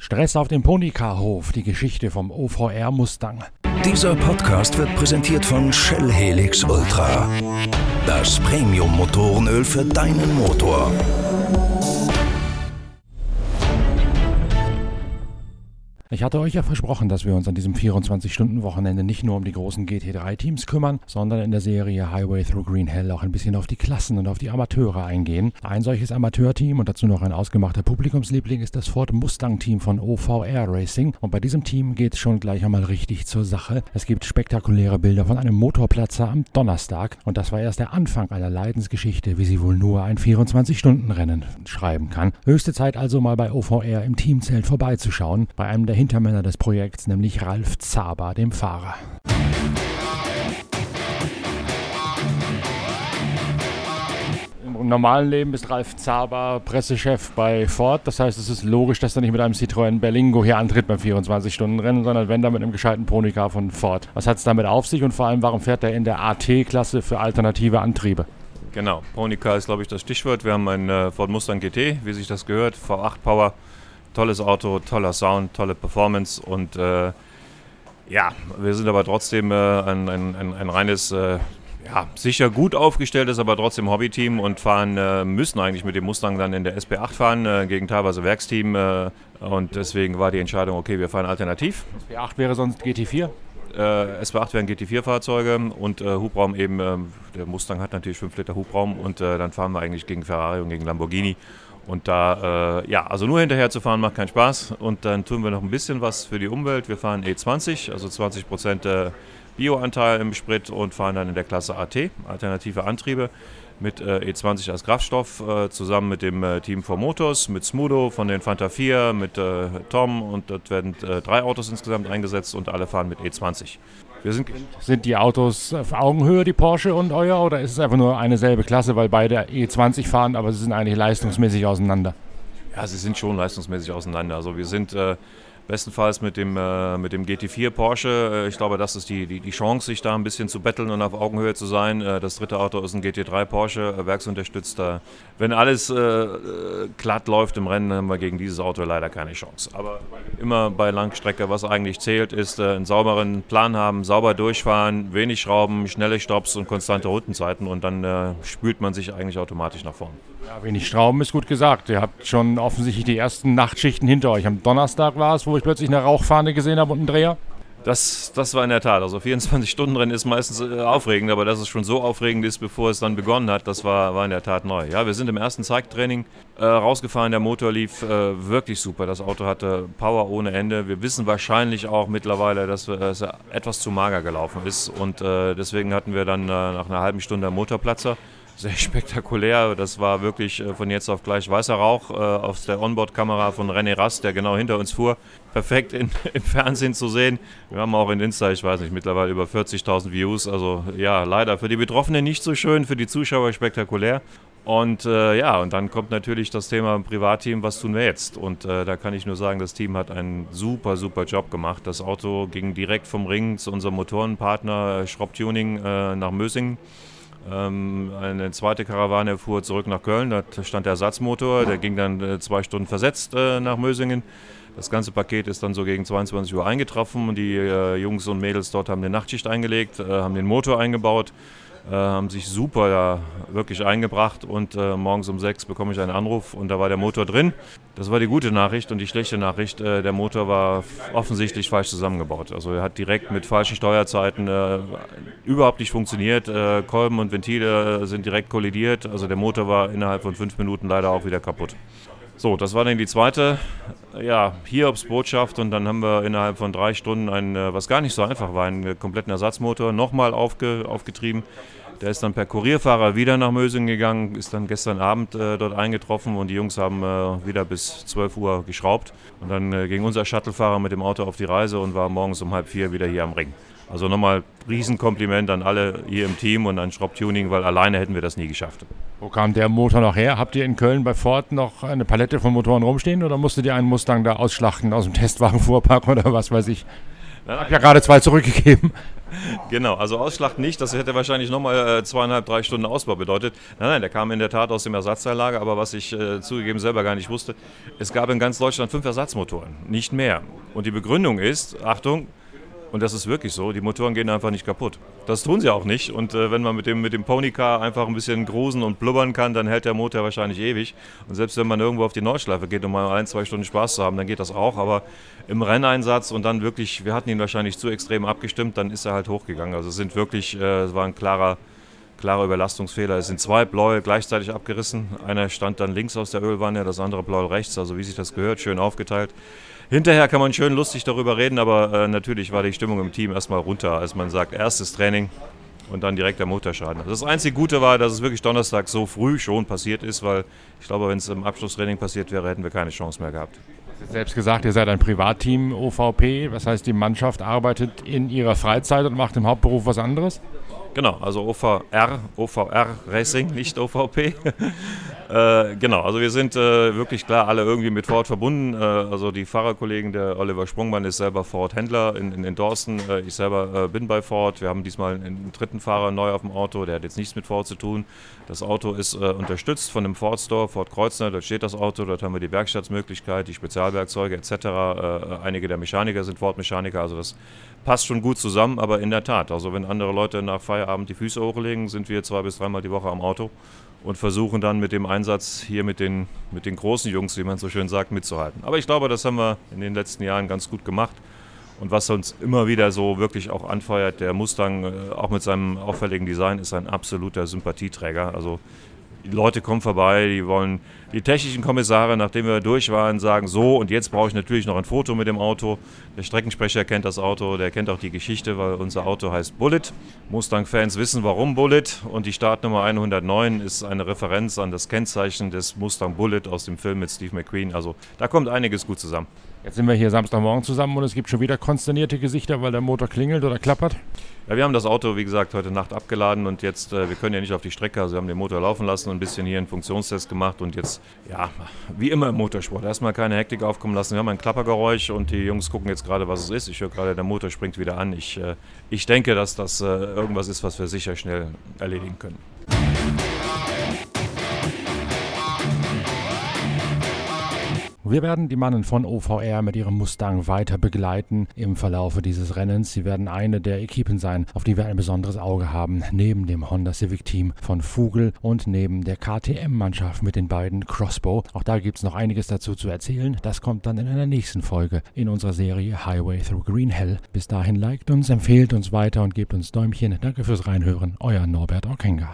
Stress auf dem Ponycar-Hof, die Geschichte vom OVR Mustang. Dieser Podcast wird präsentiert von Shell Helix Ultra. Das Premium-Motorenöl für deinen Motor. Ich hatte euch ja versprochen, dass wir uns an diesem 24-Stunden-Wochenende nicht nur um die großen GT3-Teams kümmern, sondern in der Serie Highway Through Green Hell auch ein bisschen auf die Klassen und auf die Amateure eingehen. Ein solches Amateurteam und dazu noch ein ausgemachter Publikumsliebling ist das Ford Mustang-Team von OVR Racing. Und bei diesem Team geht es schon gleich einmal richtig zur Sache. Es gibt spektakuläre Bilder von einem Motorplatzer am Donnerstag und das war erst der Anfang einer Leidensgeschichte, wie sie wohl nur ein 24-Stunden-Rennen schreiben kann. Höchste Zeit also mal bei OVR im Teamzelt vorbeizuschauen, bei einem der Hintermänner des Projekts, nämlich Ralf Zaber, dem Fahrer. Im normalen Leben ist Ralf Zaber Pressechef bei Ford. Das heißt, es ist logisch, dass er nicht mit einem Citroën Berlingo hier antritt beim 24-Stunden-Rennen, sondern wenn dann mit einem gescheiten Ponycar von Ford. Was hat es damit auf sich und vor allem, warum fährt er in der AT-Klasse für alternative Antriebe? Genau, Ponycar ist, glaube ich, das Stichwort. Wir haben einen äh, Ford Mustang GT, wie sich das gehört, V8 Power tolles Auto, toller Sound, tolle Performance und äh, ja, wir sind aber trotzdem äh, ein, ein, ein, ein, reines, äh, ja, sicher gut aufgestelltes, aber trotzdem Hobbyteam und fahren, äh, müssen eigentlich mit dem Mustang dann in der SB8 fahren, äh, gegen teilweise Werksteam äh, und deswegen war die Entscheidung, okay, wir fahren alternativ. SB8 wäre sonst GT4? Äh, SB8 wären GT4-Fahrzeuge und äh, Hubraum eben, äh, der Mustang hat natürlich 5 Liter Hubraum und äh, dann fahren wir eigentlich gegen Ferrari und gegen Lamborghini. Und da, äh, ja, also nur hinterher zu fahren macht keinen Spaß. Und dann tun wir noch ein bisschen was für die Umwelt. Wir fahren E20, also 20 Prozent äh, Bioanteil im Sprit und fahren dann in der Klasse AT, alternative Antriebe, mit äh, E20 als Kraftstoff, äh, zusammen mit dem äh, Team von Motors, mit Smudo von den Fanta 4, mit äh, Tom und dort werden drei Autos insgesamt eingesetzt und alle fahren mit E20. Wir sind, sind die Autos auf Augenhöhe, die Porsche und euer, oder ist es einfach nur eine selbe Klasse, weil beide E20 fahren, aber sie sind eigentlich leistungsmäßig auseinander? Ja, sie sind schon leistungsmäßig auseinander. Also wir sind äh, Bestenfalls mit dem, äh, mit dem GT4 Porsche. Äh, ich glaube, das ist die, die, die Chance, sich da ein bisschen zu betteln und auf Augenhöhe zu sein. Äh, das dritte Auto ist ein GT3 Porsche, äh, werksunterstützt. Wenn alles äh, glatt läuft im Rennen, haben wir gegen dieses Auto leider keine Chance. Aber immer bei Langstrecke, was eigentlich zählt, ist äh, einen sauberen Plan haben, sauber durchfahren, wenig Schrauben, schnelle Stops und konstante Rundenzeiten und dann spült man sich eigentlich automatisch nach vorn. Ja, wenig Schrauben ist gut gesagt. Ihr habt schon offensichtlich die ersten Nachtschichten hinter euch. Am Donnerstag war es, wo ich plötzlich eine Rauchfahne gesehen habe und einen Dreher. Das, das war in der Tat. Also 24-Stunden-Rennen ist meistens äh, aufregend, aber dass es schon so aufregend ist, bevor es dann begonnen hat, das war, war in der Tat neu. Ja, wir sind im ersten Zeigtraining äh, rausgefahren, der Motor lief äh, wirklich super. Das Auto hatte Power ohne Ende. Wir wissen wahrscheinlich auch mittlerweile, dass es etwas zu mager gelaufen ist und äh, deswegen hatten wir dann äh, nach einer halben Stunde Motorplatzer sehr spektakulär. Das war wirklich äh, von jetzt auf gleich weißer Rauch äh, aus der Onboard-Kamera von René Rast, der genau hinter uns fuhr. Perfekt in, im Fernsehen zu sehen. Wir haben auch in Insta, ich weiß nicht, mittlerweile über 40.000 Views. Also ja, leider für die Betroffenen nicht so schön, für die Zuschauer spektakulär. Und äh, ja, und dann kommt natürlich das Thema Privatteam, was tun wir jetzt? Und äh, da kann ich nur sagen, das Team hat einen super, super Job gemacht. Das Auto ging direkt vom Ring zu unserem Motorenpartner äh, Schropptuning äh, nach Mösingen. Ähm, eine zweite Karawane fuhr zurück nach Köln, da stand der Ersatzmotor, der ging dann äh, zwei Stunden versetzt äh, nach Mösingen. Das ganze Paket ist dann so gegen 22 Uhr eingetroffen und die äh, Jungs und Mädels dort haben eine Nachtschicht eingelegt, haben den Motor eingebaut haben sich super da wirklich eingebracht und äh, morgens um sechs bekomme ich einen Anruf und da war der Motor drin. Das war die gute Nachricht und die schlechte Nachricht, äh, der Motor war offensichtlich falsch zusammengebaut. Also er hat direkt mit falschen Steuerzeiten äh, überhaupt nicht funktioniert. Äh, Kolben und Ventile sind direkt kollidiert. Also der Motor war innerhalb von fünf Minuten leider auch wieder kaputt. So, das war dann die zweite ja, Hiobs-Botschaft und dann haben wir innerhalb von drei Stunden einen, äh, was gar nicht so einfach war, einen kompletten Ersatzmotor nochmal aufge, aufgetrieben. Der ist dann per Kurierfahrer wieder nach Mösingen gegangen, ist dann gestern Abend äh, dort eingetroffen und die Jungs haben äh, wieder bis 12 Uhr geschraubt. Und dann äh, ging unser Shuttlefahrer mit dem Auto auf die Reise und war morgens um halb vier wieder hier am Ring. Also nochmal Riesenkompliment an alle hier im Team und an Schropp Tuning, weil alleine hätten wir das nie geschafft. Wo kam der Motor noch her? Habt ihr in Köln bei Ford noch eine Palette von Motoren rumstehen oder musstet ihr einen Mustang da ausschlachten aus dem Testwagenfuhrpark oder was weiß ich? Ich habe ja gerade zwei zurückgegeben. Genau, also Ausschlacht nicht, das hätte wahrscheinlich nochmal äh, zweieinhalb, drei Stunden Ausbau bedeutet. Nein, nein, der kam in der Tat aus dem Ersatzteillager, aber was ich äh, zugegeben selber gar nicht wusste, es gab in ganz Deutschland fünf Ersatzmotoren, nicht mehr. Und die Begründung ist, Achtung, und das ist wirklich so, die Motoren gehen einfach nicht kaputt. Das tun sie auch nicht. Und äh, wenn man mit dem, mit dem Ponycar einfach ein bisschen grusen und blubbern kann, dann hält der Motor wahrscheinlich ewig. Und selbst wenn man irgendwo auf die Nordschleife geht, um mal ein, zwei Stunden Spaß zu haben, dann geht das auch. Aber im Renneinsatz und dann wirklich, wir hatten ihn wahrscheinlich zu extrem abgestimmt, dann ist er halt hochgegangen. Also es sind wirklich, äh, es war ein klarer, klarer Überlastungsfehler. Es sind zwei Bläue gleichzeitig abgerissen. Einer stand dann links aus der Ölwanne, das andere Blau rechts, also wie sich das gehört, schön aufgeteilt. Hinterher kann man schön lustig darüber reden, aber äh, natürlich war die Stimmung im Team erstmal runter, als man sagt, erstes Training und dann direkt der Motorschaden. Also das einzige Gute war, dass es wirklich Donnerstag so früh schon passiert ist, weil ich glaube, wenn es im Abschlusstraining passiert wäre, hätten wir keine Chance mehr gehabt. Selbst gesagt, ihr seid ein Privatteam OVP. Was heißt, die Mannschaft arbeitet in ihrer Freizeit und macht im Hauptberuf was anderes? Genau, also OVR, OVR Racing, nicht OVP. äh, genau, also wir sind äh, wirklich klar alle irgendwie mit Ford verbunden. Äh, also die Fahrerkollegen, der Oliver Sprungmann ist selber Ford-Händler in, in, in, Dorsten. Äh, ich selber äh, bin bei Ford. Wir haben diesmal einen dritten Fahrer neu auf dem Auto, der hat jetzt nichts mit Ford zu tun. Das Auto ist äh, unterstützt von dem Ford Store, Ford Kreuznach, dort steht das Auto, dort haben wir die Werkstattsmöglichkeit, die Spezialwerkzeuge etc. einige der Mechaniker sind Ford-Mechaniker, also das passt schon gut zusammen, aber in der Tat, also wenn andere Leute nach Feierabend die Füße hochlegen, sind wir zwei bis dreimal die Woche am Auto und versuchen dann mit dem Einsatz hier mit den, mit den großen Jungs, wie man so schön sagt, mitzuhalten. Aber ich glaube, das haben wir in den letzten Jahren ganz gut gemacht. Und was uns immer wieder so wirklich auch anfeuert, der Mustang, äh, auch mit seinem auffälligen Design, ist ein absoluter Sympathieträger. Also Leute kommen vorbei, die wollen die technischen Kommissare, nachdem wir durch waren, sagen so und jetzt brauche ich natürlich noch ein Foto mit dem Auto. Der Streckensprecher kennt das Auto, der kennt auch die Geschichte, weil unser Auto heißt Bullet. Mustang-Fans wissen warum Bullet und die Startnummer 109 ist eine Referenz an das Kennzeichen des Mustang Bullet aus dem Film mit Steve McQueen. Also da kommt einiges gut zusammen. Jetzt sind wir hier Samstagmorgen zusammen und es gibt schon wieder konsternierte Gesichter, weil der Motor klingelt oder klappert. Ja, wir haben das Auto, wie gesagt, heute Nacht abgeladen und jetzt, äh, wir können ja nicht auf die Strecke, also wir haben den Motor laufen lassen und ein bisschen hier einen Funktionstest gemacht und jetzt, ja, wie immer im Motorsport, erstmal keine Hektik aufkommen lassen. Wir haben ein Klappergeräusch und die Jungs gucken jetzt gerade, was es ist. Ich höre gerade, der Motor springt wieder an. Ich, äh, ich denke, dass das äh, irgendwas ist, was wir sicher schnell erledigen können. Wir werden die Mannen von OVR mit ihrem Mustang weiter begleiten im Verlaufe dieses Rennens. Sie werden eine der Equipen sein, auf die wir ein besonderes Auge haben, neben dem Honda Civic Team von Vogel und neben der KTM-Mannschaft mit den beiden Crossbow. Auch da gibt es noch einiges dazu zu erzählen. Das kommt dann in einer nächsten Folge in unserer Serie Highway Through Green Hell. Bis dahin liked uns, empfehlt uns weiter und gebt uns Däumchen. Danke fürs Reinhören. Euer Norbert Okenga.